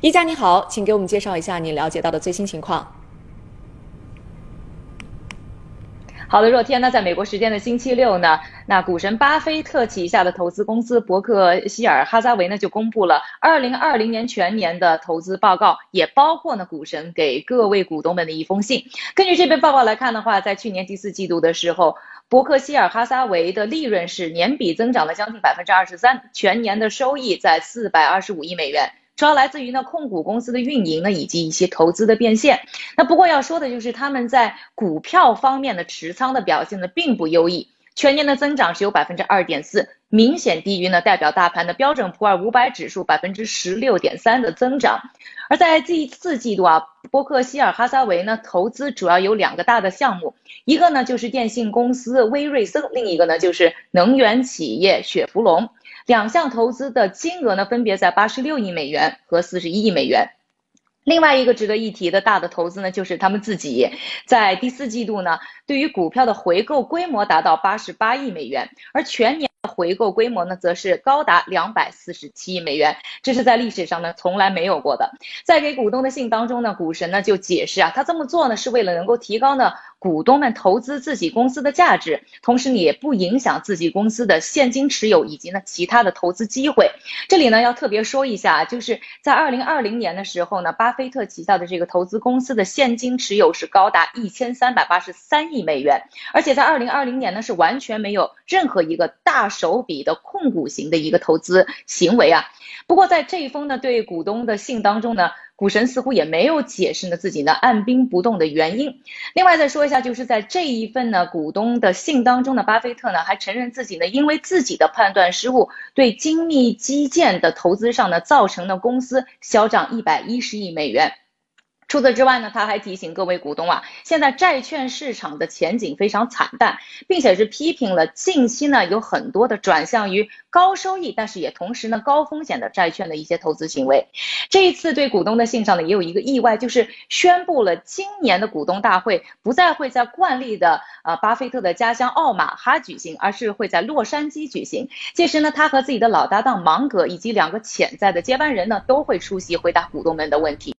一家你好，请给我们介绍一下你了解到的最新情况。好的，若天呢，在美国时间的星期六呢，那股神巴菲特旗下的投资公司伯克希尔哈撒韦呢就公布了二零二零年全年的投资报告，也包括呢股神给各位股东们的一封信。根据这份报告来看的话，在去年第四季度的时候，伯克希尔哈撒韦的利润是年比增长了将近百分之二十三，全年的收益在四百二十五亿美元。主要来自于呢控股公司的运营呢，以及一些投资的变现。那不过要说的就是他们在股票方面的持仓的表现呢并不优异，全年的增长只有百分之二点四，明显低于呢代表大盘的标准普尔五百指数百分之十六点三的增长。而在第四季度啊，伯克希尔哈撒韦呢投资主要有两个大的项目，一个呢就是电信公司威瑞森，另一个呢就是能源企业雪佛龙。两项投资的金额呢，分别在八十六亿美元和四十一亿美元。另外一个值得一提的大的投资呢，就是他们自己在第四季度呢，对于股票的回购规模达到八十八亿美元，而全年的。回购规模呢，则是高达两百四十七亿美元，这是在历史上呢从来没有过的。在给股东的信当中呢，股神呢就解释啊，他这么做呢是为了能够提高呢股东们投资自己公司的价值，同时呢也不影响自己公司的现金持有以及呢其他的投资机会。这里呢要特别说一下，就是在二零二零年的时候呢，巴菲特旗下的这个投资公司的现金持有是高达一千三百八十三亿美元，而且在二零二零年呢是完全没有任何一个大。手笔的控股型的一个投资行为啊，不过在这一封呢对股东的信当中呢，股神似乎也没有解释呢自己呢按兵不动的原因。另外再说一下，就是在这一份呢股东的信当中呢，巴菲特呢还承认自己呢因为自己的判断失误，对精密基建的投资上呢造成了公司销账一百一十亿美元。除此之外呢，他还提醒各位股东啊，现在债券市场的前景非常惨淡，并且是批评了近期呢有很多的转向于高收益，但是也同时呢高风险的债券的一些投资行为。这一次对股东的信上呢也有一个意外，就是宣布了今年的股东大会不再会在惯例的呃巴菲特的家乡奥马哈举行，而是会在洛杉矶举行。届时呢，他和自己的老搭档芒格以及两个潜在的接班人呢都会出席回答股东们的问题。